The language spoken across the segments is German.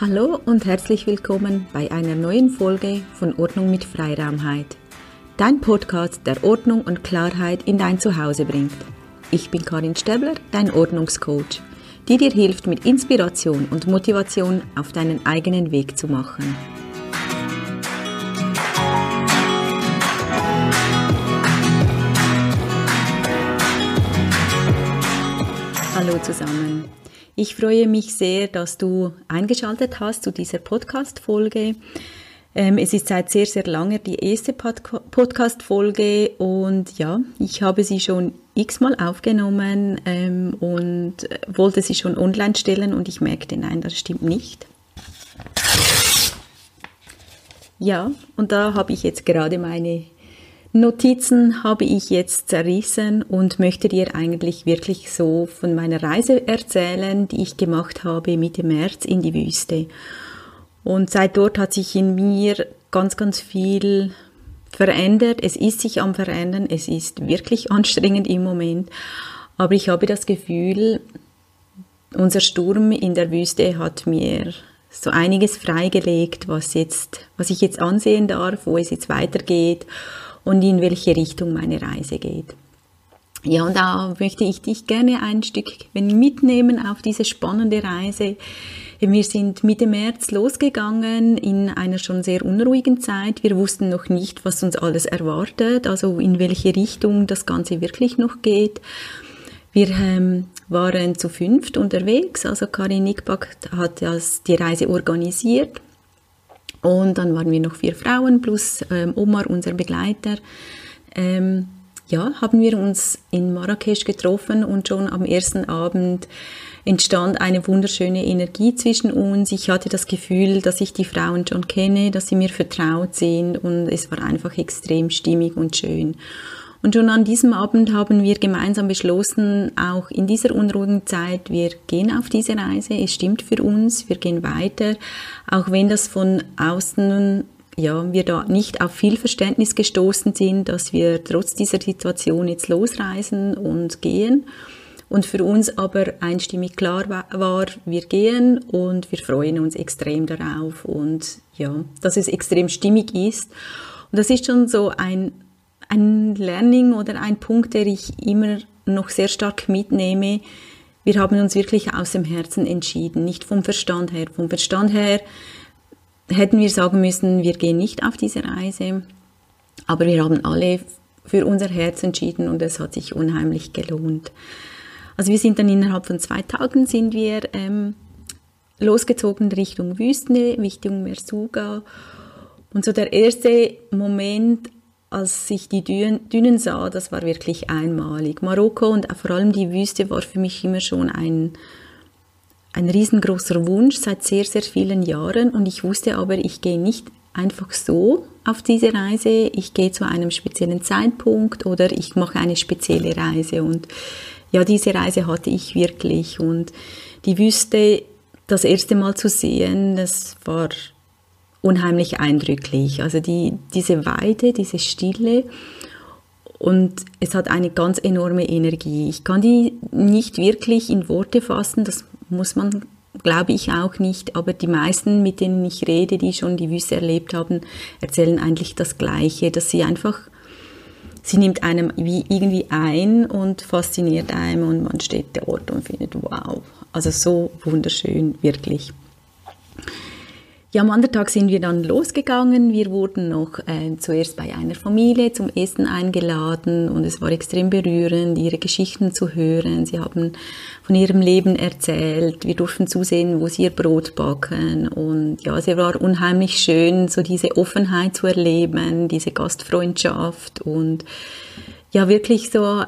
Hallo und herzlich willkommen bei einer neuen Folge von Ordnung mit Freiraumheit. Dein Podcast, der Ordnung und Klarheit in dein Zuhause bringt. Ich bin Karin Stäbler, dein Ordnungscoach, die dir hilft, mit Inspiration und Motivation auf deinen eigenen Weg zu machen. Hallo zusammen. Ich freue mich sehr, dass du eingeschaltet hast zu dieser Podcast-Folge. Ähm, es ist seit sehr, sehr lange die erste Podcast-Folge und ja, ich habe sie schon x-mal aufgenommen ähm, und wollte sie schon online stellen und ich merkte, nein, das stimmt nicht. Ja, und da habe ich jetzt gerade meine Notizen habe ich jetzt zerrissen und möchte dir eigentlich wirklich so von meiner Reise erzählen, die ich gemacht habe Mitte März in die Wüste. Und seit dort hat sich in mir ganz, ganz viel verändert. Es ist sich am Verändern. Es ist wirklich anstrengend im Moment. Aber ich habe das Gefühl, unser Sturm in der Wüste hat mir so einiges freigelegt, was jetzt, was ich jetzt ansehen darf, wo es jetzt weitergeht und in welche Richtung meine Reise geht. Ja, und da möchte ich dich gerne ein Stück mitnehmen auf diese spannende Reise. Wir sind Mitte März losgegangen in einer schon sehr unruhigen Zeit. Wir wussten noch nicht, was uns alles erwartet, also in welche Richtung das Ganze wirklich noch geht. Wir ähm, waren zu fünft unterwegs, also Karin Nickback hat das, die Reise organisiert und dann waren wir noch vier Frauen plus ähm, Omar, unser Begleiter. Ähm, ja, haben wir uns in Marrakesch getroffen und schon am ersten Abend entstand eine wunderschöne Energie zwischen uns. Ich hatte das Gefühl, dass ich die Frauen schon kenne, dass sie mir vertraut sind und es war einfach extrem stimmig und schön. Und schon an diesem Abend haben wir gemeinsam beschlossen, auch in dieser unruhigen Zeit, wir gehen auf diese Reise, es stimmt für uns, wir gehen weiter, auch wenn das von außen ja, wir da nicht auf viel Verständnis gestoßen sind, dass wir trotz dieser Situation jetzt losreisen und gehen. Und für uns aber einstimmig klar war, wir gehen und wir freuen uns extrem darauf und ja, dass es extrem stimmig ist. Und das ist schon so ein ein Learning oder ein Punkt, der ich immer noch sehr stark mitnehme. Wir haben uns wirklich aus dem Herzen entschieden, nicht vom Verstand her. Vom Verstand her hätten wir sagen müssen, wir gehen nicht auf diese Reise, aber wir haben alle für unser Herz entschieden und es hat sich unheimlich gelohnt. Also wir sind dann innerhalb von zwei Tagen sind wir ähm, losgezogen Richtung Wüste, Richtung Mersuga. Und so der erste Moment, als ich die Dünen sah, das war wirklich einmalig. Marokko und vor allem die Wüste war für mich immer schon ein, ein riesengroßer Wunsch seit sehr, sehr vielen Jahren. Und ich wusste aber, ich gehe nicht einfach so auf diese Reise, ich gehe zu einem speziellen Zeitpunkt oder ich mache eine spezielle Reise. Und ja, diese Reise hatte ich wirklich. Und die Wüste das erste Mal zu sehen, das war unheimlich eindrücklich. Also die, diese Weite, diese Stille und es hat eine ganz enorme Energie. Ich kann die nicht wirklich in Worte fassen, das muss man, glaube ich, auch nicht, aber die meisten, mit denen ich rede, die schon die Wüste erlebt haben, erzählen eigentlich das Gleiche, dass sie einfach, sie nimmt einem wie irgendwie ein und fasziniert einem und man steht dort und findet, wow, also so wunderschön, wirklich. Ja, am anderen Tag sind wir dann losgegangen. Wir wurden noch äh, zuerst bei einer Familie zum Essen eingeladen und es war extrem berührend, ihre Geschichten zu hören. Sie haben von ihrem Leben erzählt. Wir durften zusehen, wo sie ihr Brot backen und ja, es war unheimlich schön, so diese Offenheit zu erleben, diese Gastfreundschaft und ja, wirklich so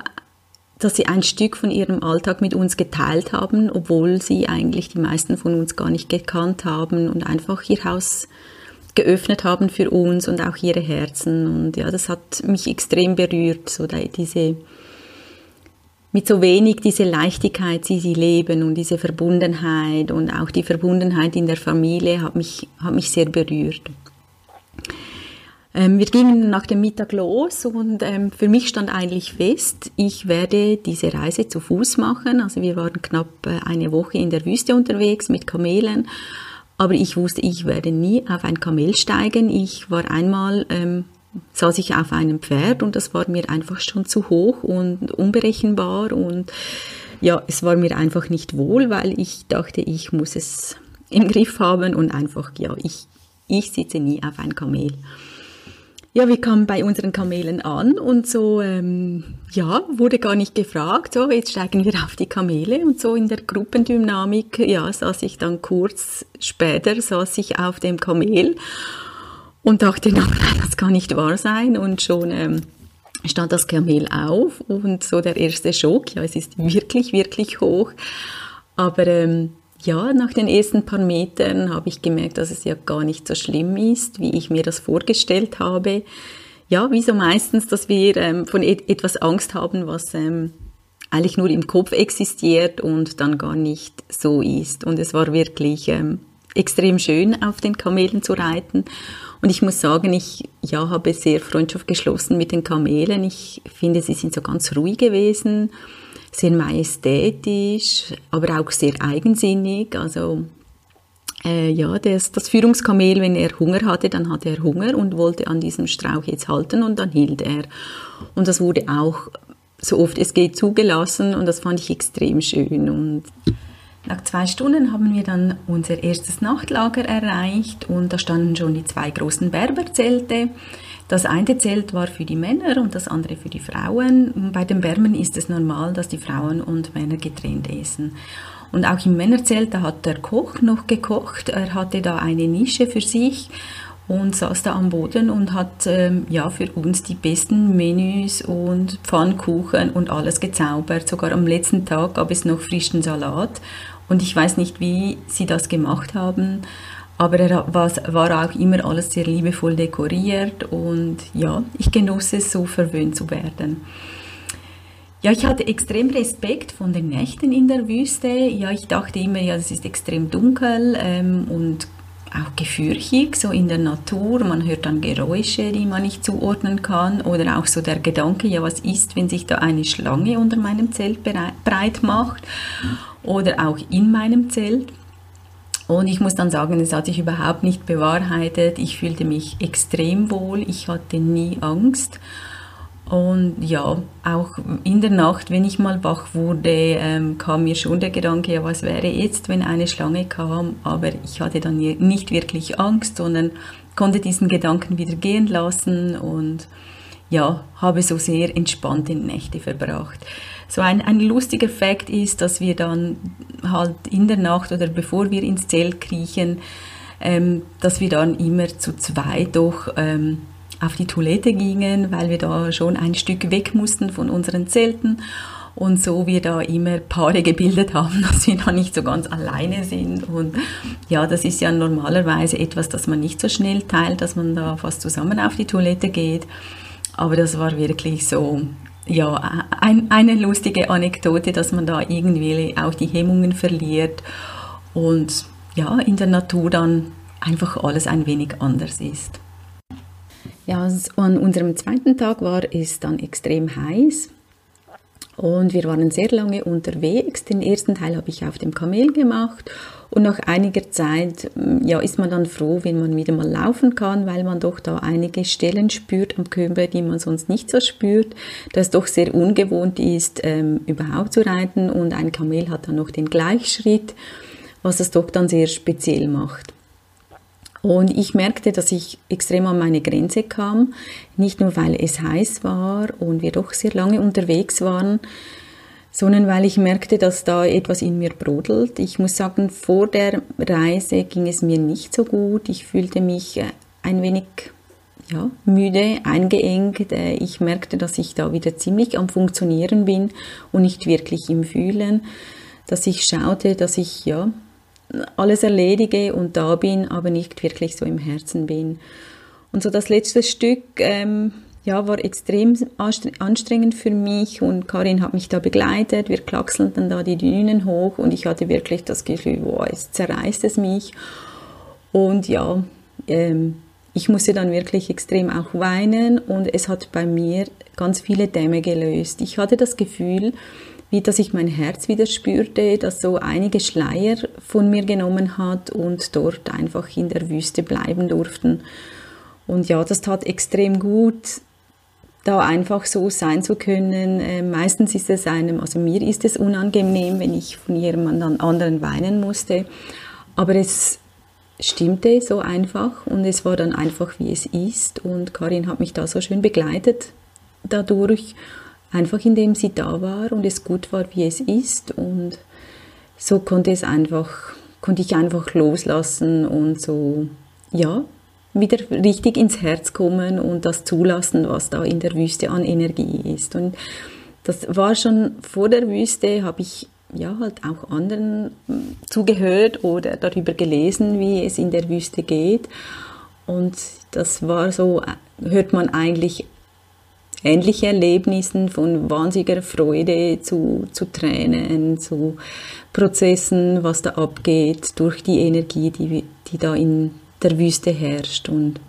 dass sie ein Stück von ihrem Alltag mit uns geteilt haben, obwohl sie eigentlich die meisten von uns gar nicht gekannt haben und einfach ihr Haus geöffnet haben für uns und auch ihre Herzen. Und ja, das hat mich extrem berührt, so diese, mit so wenig diese Leichtigkeit, die sie leben und diese Verbundenheit und auch die Verbundenheit in der Familie hat mich, hat mich sehr berührt. Ähm, wir gingen nach dem Mittag los und ähm, für mich stand eigentlich fest, ich werde diese Reise zu Fuß machen. Also wir waren knapp äh, eine Woche in der Wüste unterwegs mit Kamelen Aber ich wusste, ich werde nie auf ein Kamel steigen. Ich war einmal, ähm, saß ich auf einem Pferd und das war mir einfach schon zu hoch und unberechenbar und ja, es war mir einfach nicht wohl, weil ich dachte, ich muss es im Griff haben und einfach, ja, ich, ich sitze nie auf ein Kamel. Ja, wir kamen bei unseren Kamelen an? Und so, ähm, ja, wurde gar nicht gefragt, so, jetzt steigen wir auf die Kamele. Und so in der Gruppendynamik, ja, saß ich dann kurz später, saß ich auf dem Kamel und dachte, nein, das kann nicht wahr sein. Und schon, ähm, stand das Kamel auf. Und so der erste Schock, ja, es ist wirklich, wirklich hoch, aber ähm, ja, nach den ersten paar Metern habe ich gemerkt, dass es ja gar nicht so schlimm ist, wie ich mir das vorgestellt habe. Ja, wie so meistens, dass wir ähm, von et etwas Angst haben, was ähm, eigentlich nur im Kopf existiert und dann gar nicht so ist. Und es war wirklich ähm, extrem schön, auf den Kamelen zu reiten. Und ich muss sagen, ich ja, habe sehr Freundschaft geschlossen mit den Kamelen. Ich finde, sie sind so ganz ruhig gewesen sehr majestätisch, aber auch sehr eigensinnig. Also äh, ja, das, das Führungskamel, wenn er Hunger hatte, dann hatte er Hunger und wollte an diesem Strauch jetzt halten und dann hielt er. Und das wurde auch so oft es geht zugelassen und das fand ich extrem schön. Und nach zwei Stunden haben wir dann unser erstes Nachtlager erreicht und da standen schon die zwei großen Berberzelte. Das eine Zelt war für die Männer und das andere für die Frauen. Bei den Bermen ist es normal, dass die Frauen und Männer getrennt essen. Und auch im Männerzelt, da hat der Koch noch gekocht. Er hatte da eine Nische für sich und saß da am Boden und hat ähm, ja für uns die besten Menüs und Pfannkuchen und alles gezaubert. Sogar am letzten Tag gab es noch frischen Salat und ich weiß nicht, wie sie das gemacht haben. Aber er war, auch immer alles sehr liebevoll dekoriert und ja, ich genoss es, so verwöhnt zu werden. Ja, ich hatte extrem Respekt von den Nächten in der Wüste. Ja, ich dachte immer, ja, es ist extrem dunkel ähm, und auch gefürchtig, so in der Natur. Man hört dann Geräusche, die man nicht zuordnen kann. Oder auch so der Gedanke, ja, was ist, wenn sich da eine Schlange unter meinem Zelt breit macht? Oder auch in meinem Zelt. Und ich muss dann sagen, es hat sich überhaupt nicht bewahrheitet. Ich fühlte mich extrem wohl. Ich hatte nie Angst. Und ja, auch in der Nacht, wenn ich mal wach wurde, ähm, kam mir schon der Gedanke, ja, was wäre jetzt, wenn eine Schlange kam? Aber ich hatte dann nicht wirklich Angst, sondern konnte diesen Gedanken wieder gehen lassen und ja, habe so sehr entspannte Nächte verbracht. So ein, ein lustiger Fakt ist, dass wir dann halt in der Nacht oder bevor wir ins Zelt kriechen, ähm, dass wir dann immer zu zweit doch ähm, auf die Toilette gingen, weil wir da schon ein Stück weg mussten von unseren Zelten und so wir da immer Paare gebildet haben, dass wir da nicht so ganz alleine sind. Und ja, das ist ja normalerweise etwas, das man nicht so schnell teilt, dass man da fast zusammen auf die Toilette geht. Aber das war wirklich so ja, ein, eine lustige Anekdote, dass man da irgendwie auch die Hemmungen verliert und ja, in der Natur dann einfach alles ein wenig anders ist. Ja, an unserem zweiten Tag war es dann extrem heiß und wir waren sehr lange unterwegs. Den ersten Teil habe ich auf dem Kamel gemacht und nach einiger Zeit mm, ja, ist man dann froh, wenn man wieder mal laufen kann, weil man doch da einige Stellen spürt am Körper, die man sonst nicht so spürt, das doch sehr ungewohnt ist, ähm, überhaupt zu reiten und ein Kamel hat dann noch den Gleichschritt, was es doch dann sehr speziell macht. Und ich merkte, dass ich extrem an meine Grenze kam, nicht nur weil es heiß war und wir doch sehr lange unterwegs waren, sondern weil ich merkte, dass da etwas in mir brodelt. Ich muss sagen, vor der Reise ging es mir nicht so gut. Ich fühlte mich äh, ein wenig ja, müde, eingeengt. Äh, ich merkte, dass ich da wieder ziemlich am Funktionieren bin und nicht wirklich im Fühlen. Dass ich schaute, dass ich ja alles erledige und da bin, aber nicht wirklich so im Herzen bin. Und so das letzte Stück ähm, ja, war extrem anstrengend für mich und Karin hat mich da begleitet. Wir klackselten da die Dünen hoch und ich hatte wirklich das Gefühl, wow, es zerreißt es mich. Und ja, ähm, ich musste dann wirklich extrem auch weinen und es hat bei mir ganz viele Dämme gelöst. Ich hatte das Gefühl, wie dass ich mein Herz wieder spürte, dass so einige Schleier von mir genommen hat und dort einfach in der Wüste bleiben durften. Und ja, das tat extrem gut, da einfach so sein zu können. Äh, meistens ist es einem, also mir ist es unangenehm, wenn ich von jemand anderen weinen musste. Aber es stimmte so einfach und es war dann einfach, wie es ist. Und Karin hat mich da so schön begleitet dadurch, einfach indem sie da war und es gut war, wie es ist. Und so konnte es einfach, konnte ich einfach loslassen und so, ja, wieder richtig ins Herz kommen und das zulassen, was da in der Wüste an Energie ist. Und das war schon vor der Wüste, habe ich ja halt auch anderen hm, zugehört oder darüber gelesen, wie es in der Wüste geht. Und das war so, hört man eigentlich ähnliche Erlebnissen von wahnsinniger Freude zu, zu Tränen, zu Prozessen, was da abgeht, durch die Energie, die, die da in der Wüste herrscht. Und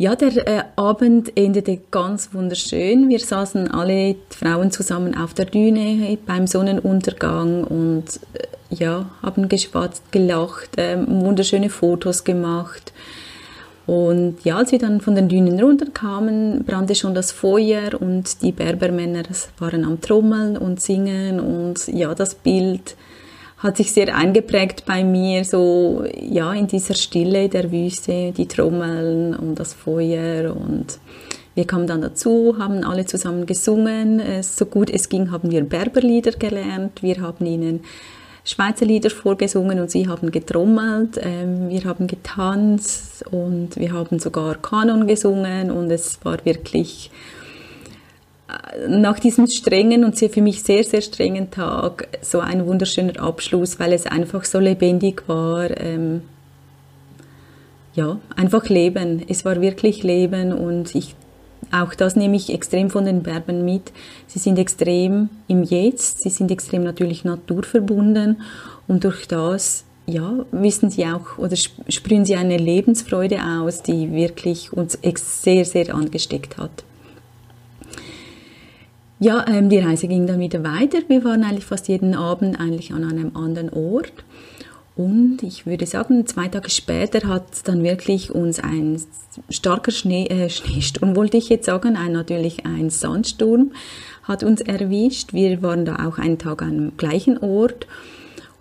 ja, der äh, Abend endete ganz wunderschön. Wir saßen alle Frauen zusammen auf der Düne beim Sonnenuntergang und äh, ja, haben geschwatzt, gelacht, äh, wunderschöne Fotos gemacht. Und ja, als wir dann von den Dünen runterkamen, brannte schon das Feuer und die Berbermänner waren am Trommeln und Singen und ja, das Bild hat sich sehr eingeprägt bei mir, so ja, in dieser Stille der Wüste, die Trommeln und das Feuer und wir kamen dann dazu, haben alle zusammen gesungen. So gut es ging, haben wir Berberlieder gelernt. Wir haben ihnen Schweizer Lieder vorgesungen und sie haben getrommelt. Ähm, wir haben getanzt und wir haben sogar Kanon gesungen und es war wirklich nach diesem strengen und für mich sehr, sehr strengen Tag so ein wunderschöner Abschluss, weil es einfach so lebendig war. Ähm, ja, einfach Leben. Es war wirklich Leben und ich, auch das nehme ich extrem von den Berben mit. Sie sind extrem im Jetzt, sie sind extrem natürlich naturverbunden und durch das ja, wissen sie auch oder sprühen sie eine Lebensfreude aus, die wirklich uns sehr, sehr angesteckt hat. Ja, ähm, die Reise ging dann wieder weiter. Wir waren eigentlich fast jeden Abend eigentlich an einem anderen Ort. Und ich würde sagen, zwei Tage später hat dann wirklich uns ein starker Schnee, äh, Schneesturm, wollte ich jetzt sagen, ein, natürlich ein Sandsturm hat uns erwischt. Wir waren da auch einen Tag dem gleichen Ort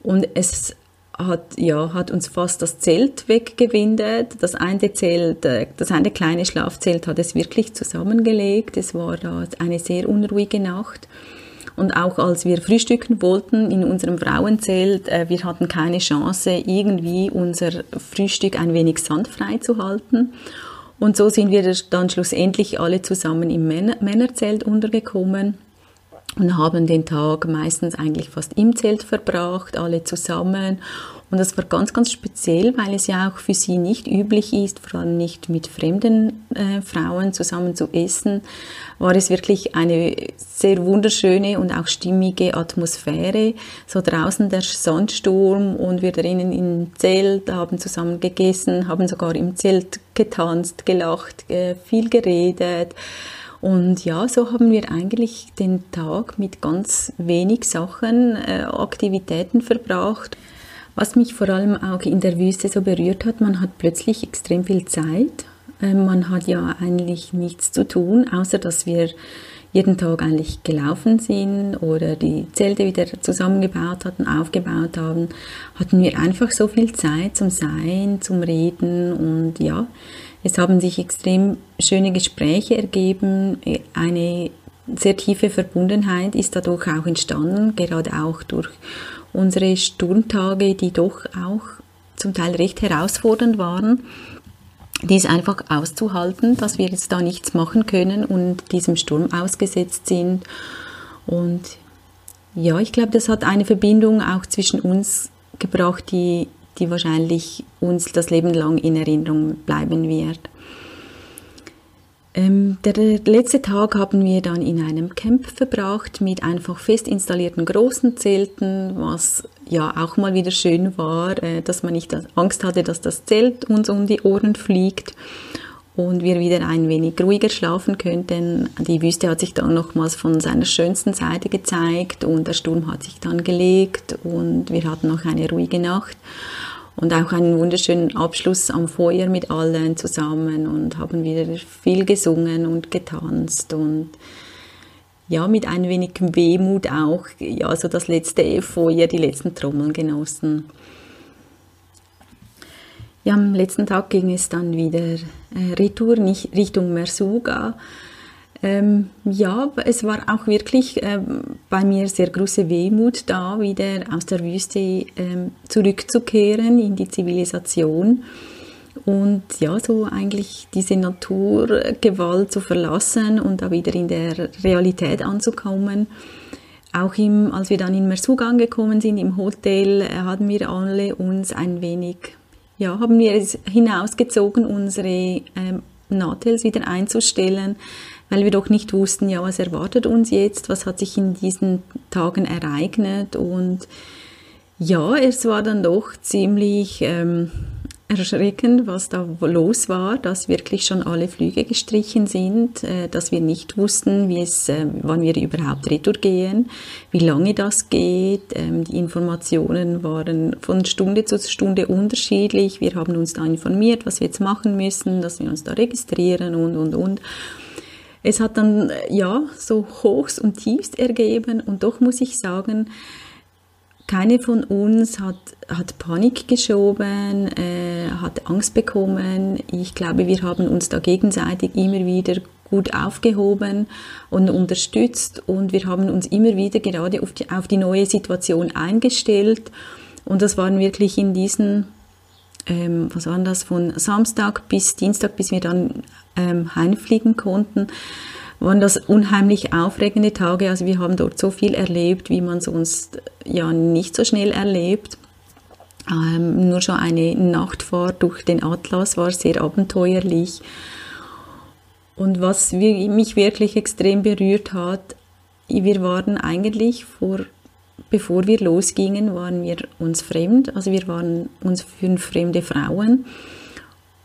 und es hat, ja, hat uns fast das Zelt weggewindet. Das eine Zelt, äh, das eine kleine Schlafzelt hat es wirklich zusammengelegt. Es war da eine sehr unruhige Nacht. Und auch als wir frühstücken wollten in unserem Frauenzelt, äh, wir hatten keine Chance, irgendwie unser Frühstück ein wenig sandfrei zu halten. Und so sind wir dann schlussendlich alle zusammen im Männerzelt untergekommen und haben den Tag meistens eigentlich fast im Zelt verbracht, alle zusammen. Und das war ganz, ganz speziell, weil es ja auch für sie nicht üblich ist, vor allem nicht mit fremden äh, Frauen zusammen zu essen, war es wirklich eine sehr wunderschöne und auch stimmige Atmosphäre. So draußen der Sandsturm und wir drinnen im Zelt haben zusammen gegessen, haben sogar im Zelt getanzt, gelacht, äh, viel geredet. Und ja, so haben wir eigentlich den Tag mit ganz wenig Sachen, äh, Aktivitäten verbracht. Was mich vor allem auch in der Wüste so berührt hat, man hat plötzlich extrem viel Zeit. Äh, man hat ja eigentlich nichts zu tun, außer dass wir jeden Tag eigentlich gelaufen sind oder die Zelte wieder zusammengebaut hatten, aufgebaut haben, hatten wir einfach so viel Zeit zum Sein, zum Reden und ja, es haben sich extrem schöne Gespräche ergeben, eine sehr tiefe Verbundenheit ist dadurch auch entstanden, gerade auch durch unsere Sturmtage, die doch auch zum Teil recht herausfordernd waren. Dies einfach auszuhalten, dass wir jetzt da nichts machen können und diesem Sturm ausgesetzt sind. Und ja, ich glaube, das hat eine Verbindung auch zwischen uns gebracht, die die wahrscheinlich uns das Leben lang in Erinnerung bleiben wird. Ähm, der, letzte Tag haben wir dann in einem Camp verbracht mit einfach fest installierten großen Zelten, was ja auch mal wieder schön war, äh, dass man nicht Angst hatte, dass das Zelt uns um die Ohren fliegt. und wir wieder ein wenig ruhiger schlafen könnten. Die Wüste hat sich dann nochmals von seiner schönsten Seite gezeigt und der Sturm hat sich dann gelegt und wir hatten noch eine ruhige Nacht und auch einen wunderschönen Abschluss am Feuer mit allen zusammen und haben wieder viel gesungen und getanzt und ja, mit ein wenig Wehmut auch, ja, so das letzte Feuer, die letzten Trommeln genossen. Ja, am letzten Tag ging es dann wieder äh, retour, nicht Richtung Mersuga. Ähm, ja, es war auch wirklich äh, bei mir sehr große Wehmut da, wieder aus der Wüste ähm, zurückzukehren in die Zivilisation und ja, so eigentlich diese Naturgewalt zu verlassen und da wieder in der Realität anzukommen. Auch im, als wir dann in Mersug angekommen sind, im Hotel, äh, haben wir alle uns ein wenig ja, haben wir es hinausgezogen, unsere ähm, Nahtels wieder einzustellen, weil wir doch nicht wussten, ja, was erwartet uns jetzt, was hat sich in diesen Tagen ereignet und ja, es war dann doch ziemlich ähm, erschreckend, was da los war, dass wirklich schon alle Flüge gestrichen sind, äh, dass wir nicht wussten, wie es, äh, wann wir überhaupt retour gehen, wie lange das geht. Ähm, die Informationen waren von Stunde zu Stunde unterschiedlich. Wir haben uns da informiert, was wir jetzt machen müssen, dass wir uns da registrieren und, und, und. Es hat dann, ja, so hochs und tiefst ergeben und doch muss ich sagen, keine von uns hat, hat Panik geschoben, äh, hat Angst bekommen. Ich glaube, wir haben uns da gegenseitig immer wieder gut aufgehoben und unterstützt und wir haben uns immer wieder gerade auf die, auf die neue Situation eingestellt. Und das waren wirklich in diesen, ähm, was waren das, von Samstag bis Dienstag, bis wir dann ähm, heimfliegen konnten, waren das unheimlich aufregende Tage. Also wir haben dort so viel erlebt, wie man sonst ja nicht so schnell erlebt. Ähm, nur schon eine Nachtfahrt durch den Atlas war sehr abenteuerlich. Und was mich wirklich extrem berührt hat, wir waren eigentlich vor, bevor wir losgingen, waren wir uns fremd. Also wir waren uns fünf fremde Frauen.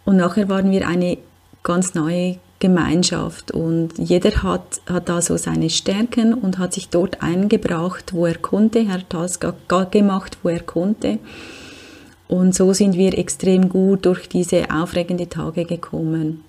Und nachher waren wir eine ganz neue Gemeinschaft und jeder hat, hat da so seine Stärken und hat sich dort eingebracht, wo er konnte, hat das gemacht, wo er konnte. Und so sind wir extrem gut durch diese aufregenden Tage gekommen.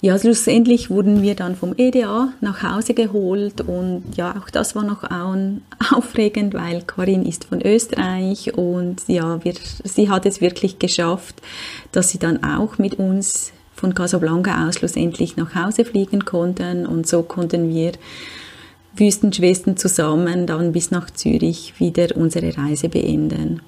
Ja, schlussendlich wurden wir dann vom EDA nach Hause geholt und ja, auch das war noch aufregend, weil Karin ist von Österreich und ja, wir, sie hat es wirklich geschafft, dass sie dann auch mit uns von Casablanca aus schlussendlich nach Hause fliegen konnten und so konnten wir Wüstenschwestern zusammen dann bis nach Zürich wieder unsere Reise beenden.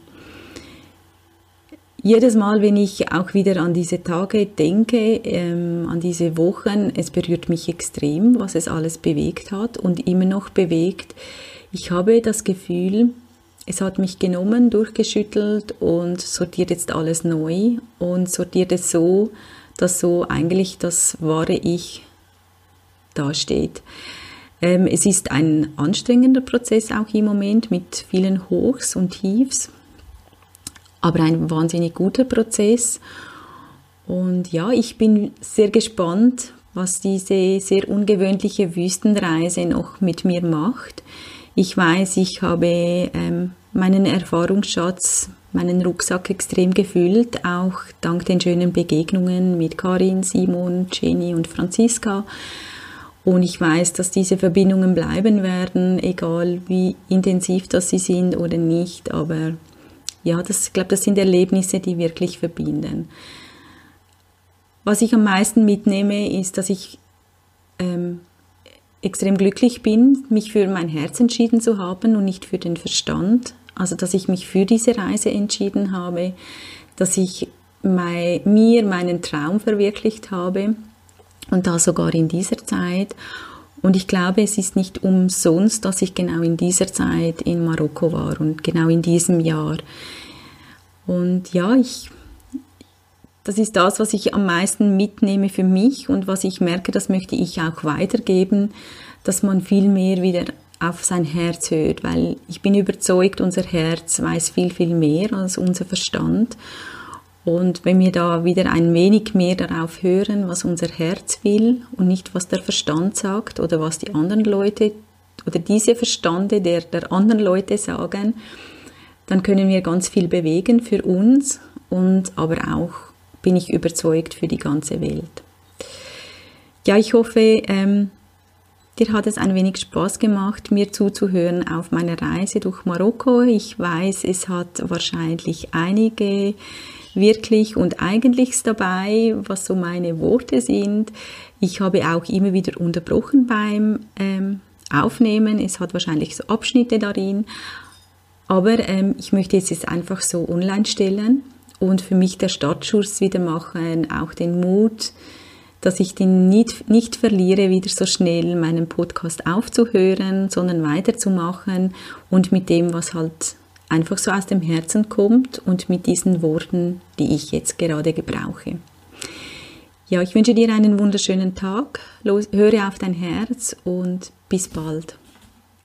Jedes Mal, wenn ich auch wieder an diese Tage denke, ähm, an diese Wochen, es berührt mich extrem, was es alles bewegt hat und immer noch bewegt. Ich habe das Gefühl, es hat mich genommen, durchgeschüttelt und sortiert jetzt alles neu und sortiert es so, dass so eigentlich das wahre Ich dasteht. Ähm, es ist ein anstrengender Prozess auch im Moment mit vielen Hochs und Tiefs, aber ein wahnsinnig guter Prozess. Und ja, ich bin sehr gespannt, was diese sehr ungewöhnliche Wüstenreise noch mit mir macht. Ich weiß, ich habe ähm, meinen Erfahrungsschatz meinen Rucksack extrem gefüllt, auch dank den schönen Begegnungen mit Karin, Simon, Jenny und Franziska. Und ich weiß, dass diese Verbindungen bleiben werden, egal wie intensiv das sie sind oder nicht. Aber ja, das, ich glaube, das sind Erlebnisse, die wirklich verbinden. Was ich am meisten mitnehme, ist, dass ich ähm, extrem glücklich bin, mich für mein Herz entschieden zu haben und nicht für den Verstand. Also, dass ich mich für diese Reise entschieden habe, dass ich mein, mir meinen Traum verwirklicht habe und da sogar in dieser Zeit. Und ich glaube, es ist nicht umsonst, dass ich genau in dieser Zeit in Marokko war und genau in diesem Jahr. Und ja, ich, das ist das, was ich am meisten mitnehme für mich und was ich merke, das möchte ich auch weitergeben, dass man viel mehr wieder auf sein Herz hört, weil ich bin überzeugt, unser Herz weiß viel, viel mehr als unser Verstand. Und wenn wir da wieder ein wenig mehr darauf hören, was unser Herz will und nicht was der Verstand sagt oder was die anderen Leute oder diese Verstande der, der anderen Leute sagen, dann können wir ganz viel bewegen für uns und aber auch bin ich überzeugt für die ganze Welt. Ja, ich hoffe, ähm, dir hat es ein wenig Spaß gemacht, mir zuzuhören auf meiner Reise durch Marokko. Ich weiß, es hat wahrscheinlich einige wirklich und eigentlichs dabei, was so meine Worte sind. Ich habe auch immer wieder unterbrochen beim ähm, Aufnehmen. Es hat wahrscheinlich so Abschnitte darin. Aber ähm, ich möchte jetzt einfach so online stellen und für mich der Startschuss wieder machen, auch den Mut, dass ich den nicht, nicht verliere, wieder so schnell meinen Podcast aufzuhören, sondern weiterzumachen und mit dem, was halt einfach so aus dem Herzen kommt und mit diesen Worten, die ich jetzt gerade gebrauche. Ja, ich wünsche dir einen wunderschönen Tag, höre auf dein Herz und bis bald.